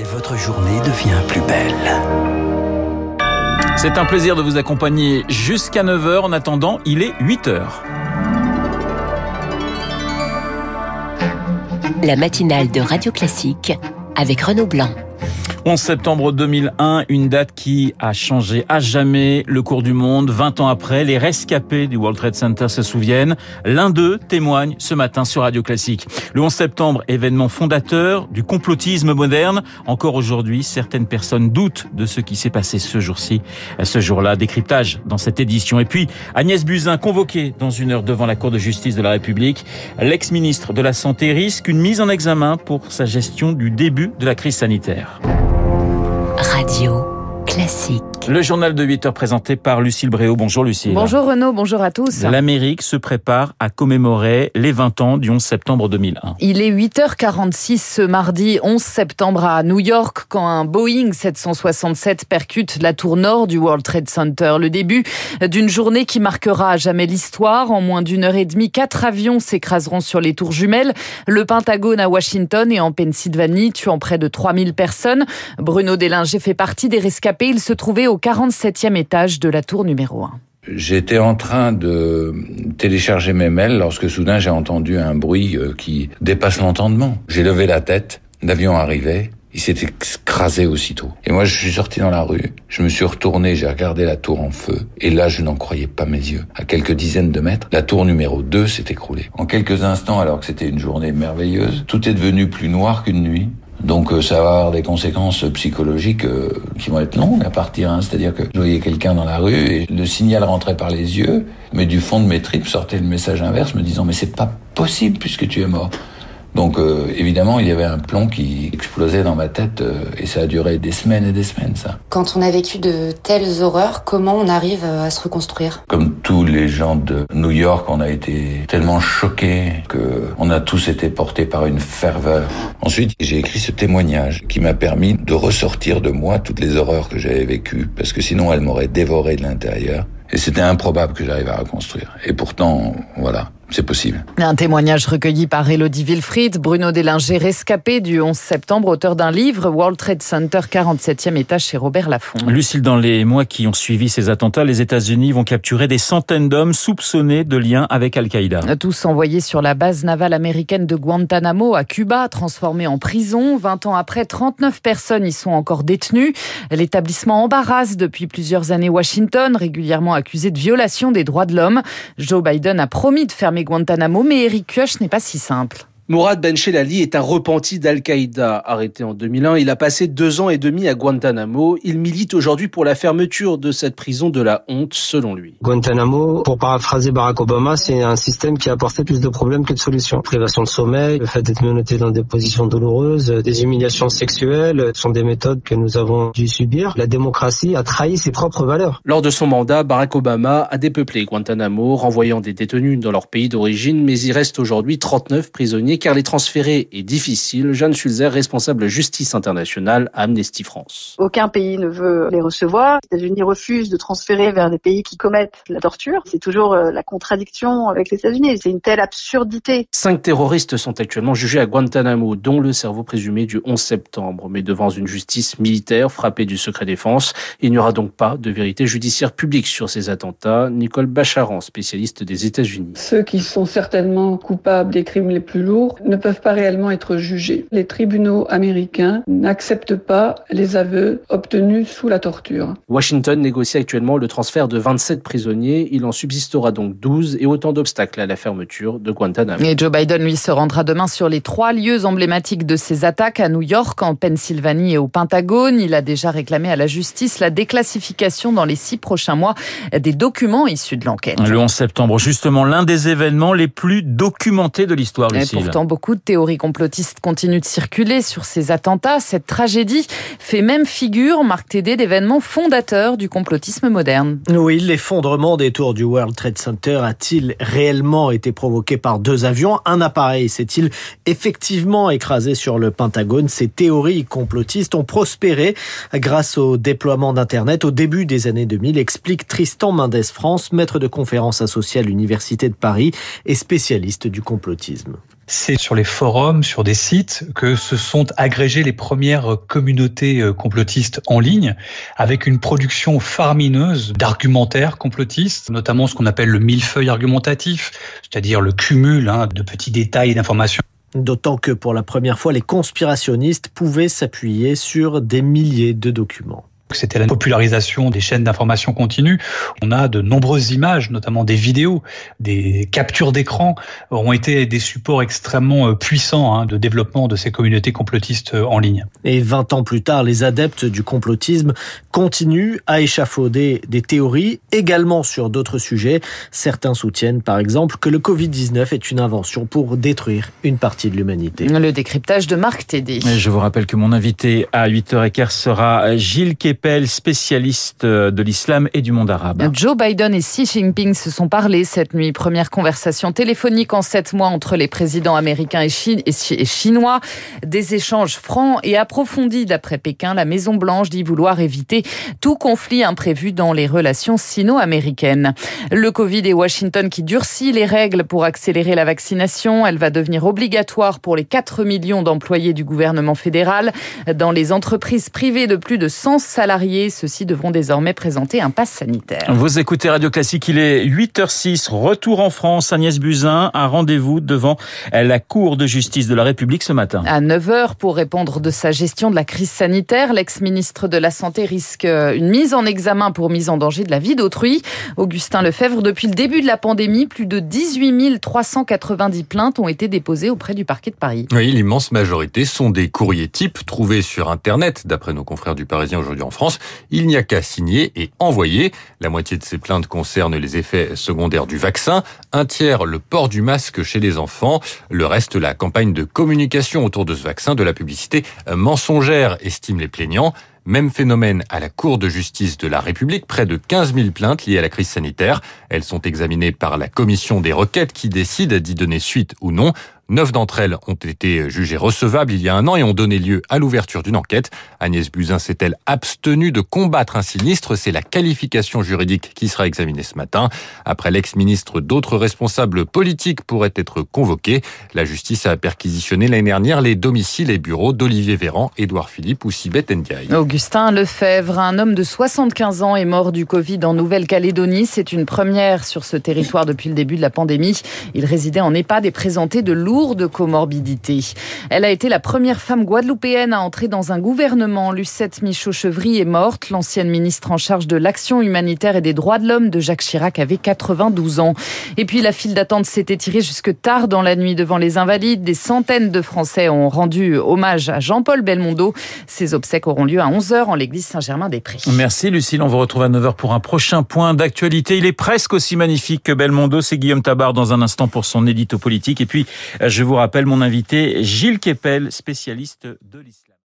et votre journée devient plus belle. C'est un plaisir de vous accompagner jusqu'à 9h. En attendant, il est 8h. La matinale de Radio Classique avec Renaud Blanc. 11 septembre 2001, une date qui a changé à jamais le cours du monde. 20 ans après, les rescapés du World Trade Center se souviennent. L'un d'eux témoigne ce matin sur Radio Classique. Le 11 septembre, événement fondateur du complotisme moderne. Encore aujourd'hui, certaines personnes doutent de ce qui s'est passé ce jour-ci, ce jour-là. Décryptage dans cette édition. Et puis, Agnès Buzyn, convoquée dans une heure devant la Cour de justice de la République. L'ex-ministre de la Santé risque une mise en examen pour sa gestion du début de la crise sanitaire. Radio Classique. Le journal de 8 heures présenté par Lucille Bréau. Bonjour Lucille. Bonjour Renaud, bonjour à tous. L'Amérique se prépare à commémorer les 20 ans du 11 septembre 2001. Il est 8h46 ce mardi 11 septembre à New York quand un Boeing 767 percute la tour nord du World Trade Center. Le début d'une journée qui marquera à jamais l'histoire. En moins d'une heure et demie, quatre avions s'écraseront sur les tours jumelles. Le Pentagone à Washington et en Pennsylvanie, tuant près de 3000 personnes. Bruno Délinger fait partie des rescapés. Il se trouvait au 47e étage de la tour numéro 1. J'étais en train de télécharger mes mails lorsque soudain j'ai entendu un bruit euh, qui dépasse l'entendement. J'ai levé la tête, l'avion arrivait, il s'est écrasé aussitôt. Et moi, je suis sorti dans la rue, je me suis retourné, j'ai regardé la tour en feu, et là, je n'en croyais pas mes yeux. À quelques dizaines de mètres, la tour numéro 2 s'est écroulée. En quelques instants, alors que c'était une journée merveilleuse, tout est devenu plus noir qu'une nuit. Donc euh, ça va avoir des conséquences psychologiques euh, qui vont être longues à partir. Hein. C'est-à-dire que je voyais quelqu'un dans la rue et le signal rentrait par les yeux, mais du fond de mes tripes sortait le message inverse me disant mais c'est pas possible puisque tu es mort. Donc euh, évidemment, il y avait un plomb qui explosait dans ma tête euh, et ça a duré des semaines et des semaines, ça. Quand on a vécu de telles horreurs, comment on arrive euh, à se reconstruire? Comme tous les gens de New York, on a été tellement choqués que on a tous été portés par une ferveur. Ensuite, j'ai écrit ce témoignage qui m'a permis de ressortir de moi toutes les horreurs que j'avais vécues parce que sinon elles m'auraient dévoré de l'intérieur. Et c'était improbable que j'arrive à reconstruire. Et pourtant, voilà, c'est possible. Un témoignage recueilli par Elodie Wilfried, Bruno Délinger, rescapé du 11 septembre, auteur d'un livre, World Trade Center, 47e étage chez Robert Laffont. Lucille, dans les mois qui ont suivi ces attentats, les États-Unis vont capturer des centaines d'hommes soupçonnés de liens avec Al-Qaïda. Tous envoyés sur la base navale américaine de Guantanamo à Cuba, transformés en prison. 20 ans après, 39 personnes y sont encore détenues. L'établissement embarrasse depuis plusieurs années Washington, régulièrement accusé de violation des droits de l'homme. Joe Biden a promis de fermer Guantanamo, mais Eric Kioch n'est pas si simple. Mourad Benchelali est un repenti d'Al-Qaïda. Arrêté en 2001, il a passé deux ans et demi à Guantanamo. Il milite aujourd'hui pour la fermeture de cette prison de la honte, selon lui. Guantanamo, pour paraphraser Barack Obama, c'est un système qui a apporté plus de problèmes que de solutions. Privation de sommeil, le fait d'être menotté dans des positions douloureuses, des humiliations sexuelles sont des méthodes que nous avons dû subir. La démocratie a trahi ses propres valeurs. Lors de son mandat, Barack Obama a dépeuplé Guantanamo, renvoyant des détenus dans leur pays d'origine, mais il reste aujourd'hui 39 prisonniers car les transférer est difficile. Jeanne Sulzer, responsable justice internationale à Amnesty France. Aucun pays ne veut les recevoir. Les États-Unis refusent de transférer vers des pays qui commettent la torture. C'est toujours euh, la contradiction avec les États-Unis. C'est une telle absurdité. Cinq terroristes sont actuellement jugés à Guantanamo, dont le cerveau présumé du 11 septembre. Mais devant une justice militaire frappée du secret défense, il n'y aura donc pas de vérité judiciaire publique sur ces attentats. Nicole Bacharan, spécialiste des États-Unis. Ceux qui sont certainement coupables des crimes les plus lourds ne peuvent pas réellement être jugés. Les tribunaux américains n'acceptent pas les aveux obtenus sous la torture. Washington négocie actuellement le transfert de 27 prisonniers. Il en subsistera donc 12 et autant d'obstacles à la fermeture de Guantanamo. Et Joe Biden, lui, se rendra demain sur les trois lieux emblématiques de ces attaques à New York, en Pennsylvanie et au Pentagone. Il a déjà réclamé à la justice la déclassification dans les six prochains mois des documents issus de l'enquête. Le 11 septembre, justement, l'un des événements les plus documentés de l'histoire, Et pourtant, beaucoup de théories complotistes continuent de circuler sur ces attentats. Cette tragédie fait même figure, Marc Tédé, d'événements fondateurs du complotisme moderne. Oui, l'effondrement des tours du World Trade Center a-t-il réellement été provoqué par deux avions? Un appareil s'est-il effectivement écrasé sur le Pentagone? Ces théories complotistes ont prospéré grâce au déploiement d'Internet au début des années 2000, explique Tristan Mendes France, maître de conférences associé à l'Université de Paris et spécialiste du complotisme. C'est sur les forums, sur des sites, que se sont agrégées les premières communautés euh, complotistes en ligne, avec une production faramineuse d'argumentaires complotistes, notamment ce qu'on appelle le millefeuille argumentatif, c'est-à-dire le cumul hein, de petits détails d'informations. D'autant que pour la première fois, les conspirationnistes pouvaient s'appuyer sur des milliers de documents. C'était la popularisation des chaînes d'information continue. On a de nombreuses images, notamment des vidéos, des captures d'écran, ont été des supports extrêmement euh, puissants hein, de développement de ces communautés complotistes euh, en ligne. Et 20 ans plus tard, les adeptes du complotisme continuent à échafauder des théories, également sur d'autres sujets. Certains soutiennent par exemple que le Covid-19 est une invention pour détruire une partie de l'humanité. Le décryptage de Marc Tédé. Je vous rappelle que mon invité à 8h15 sera Gilles Kepé spécialiste euh, de l'islam et du monde arabe. Joe Biden et Xi Jinping se sont parlé cette nuit. Première conversation téléphonique en sept mois entre les présidents américains et, chinois. Des échanges francs et approfondis d'après Pékin. La Maison Blanche dit vouloir éviter tout conflit imprévu dans les relations sino-américaines. Le Covid et Washington qui durcit les règles pour accélérer la vaccination. Elle va devenir obligatoire pour les 4 millions d'employés du gouvernement fédéral. Dans les entreprises privées de plus de 100 salariés, salariés. Ceux-ci devront désormais présenter un pass sanitaire. Vous écoutez Radio Classique, il est 8h06. Retour en France, Agnès Buzyn, un rendez-vous devant la Cour de justice de la République ce matin. À 9h, pour répondre de sa gestion de la crise sanitaire, l'ex-ministre de la Santé risque une mise en examen pour mise en danger de la vie d'autrui. Augustin Lefebvre, depuis le début de la pandémie, plus de 18 390 plaintes ont été déposées auprès du parquet de Paris. Oui, l'immense majorité sont des courriers types trouvés sur Internet, d'après nos confrères du Parisien aujourd'hui en France Il n'y a qu'à signer et envoyer. La moitié de ces plaintes concernent les effets secondaires du vaccin, un tiers le port du masque chez les enfants, le reste la campagne de communication autour de ce vaccin, de la publicité mensongère, estiment les plaignants. Même phénomène à la Cour de justice de la République, près de 15 000 plaintes liées à la crise sanitaire. Elles sont examinées par la commission des requêtes qui décide d'y donner suite ou non. Neuf d'entre elles ont été jugées recevables il y a un an et ont donné lieu à l'ouverture d'une enquête. Agnès Buzyn s'est-elle abstenue de combattre un sinistre? C'est la qualification juridique qui sera examinée ce matin. Après l'ex-ministre, d'autres responsables politiques pourraient être convoqués. La justice a perquisitionné l'année dernière les domiciles et bureaux d'Olivier Véran, Édouard Philippe ou Sibeth Ndiaye. Augustin Lefebvre, un homme de 75 ans est mort du Covid en Nouvelle-Calédonie. C'est une première sur ce territoire depuis le début de la pandémie. Il résidait en EHPAD et présentait de lourds de comorbidité. Elle a été la première femme guadeloupéenne à entrer dans un gouvernement. Lucette Michaud-Chevry est morte. L'ancienne ministre en charge de l'action humanitaire et des droits de l'homme de Jacques Chirac avait 92 ans. Et puis la file d'attente s'est étirée jusque tard dans la nuit devant les Invalides. Des centaines de Français ont rendu hommage à Jean-Paul Belmondo. Ces obsèques auront lieu à 11h en l'église Saint-Germain-des-Prés. Merci Lucille, on vous retrouve à 9h pour un prochain point d'actualité. Il est presque aussi magnifique que Belmondo. C'est Guillaume Tabar dans un instant pour son édito politique. Et puis je vous rappelle mon invité, Gilles Kepel, spécialiste de l'islam.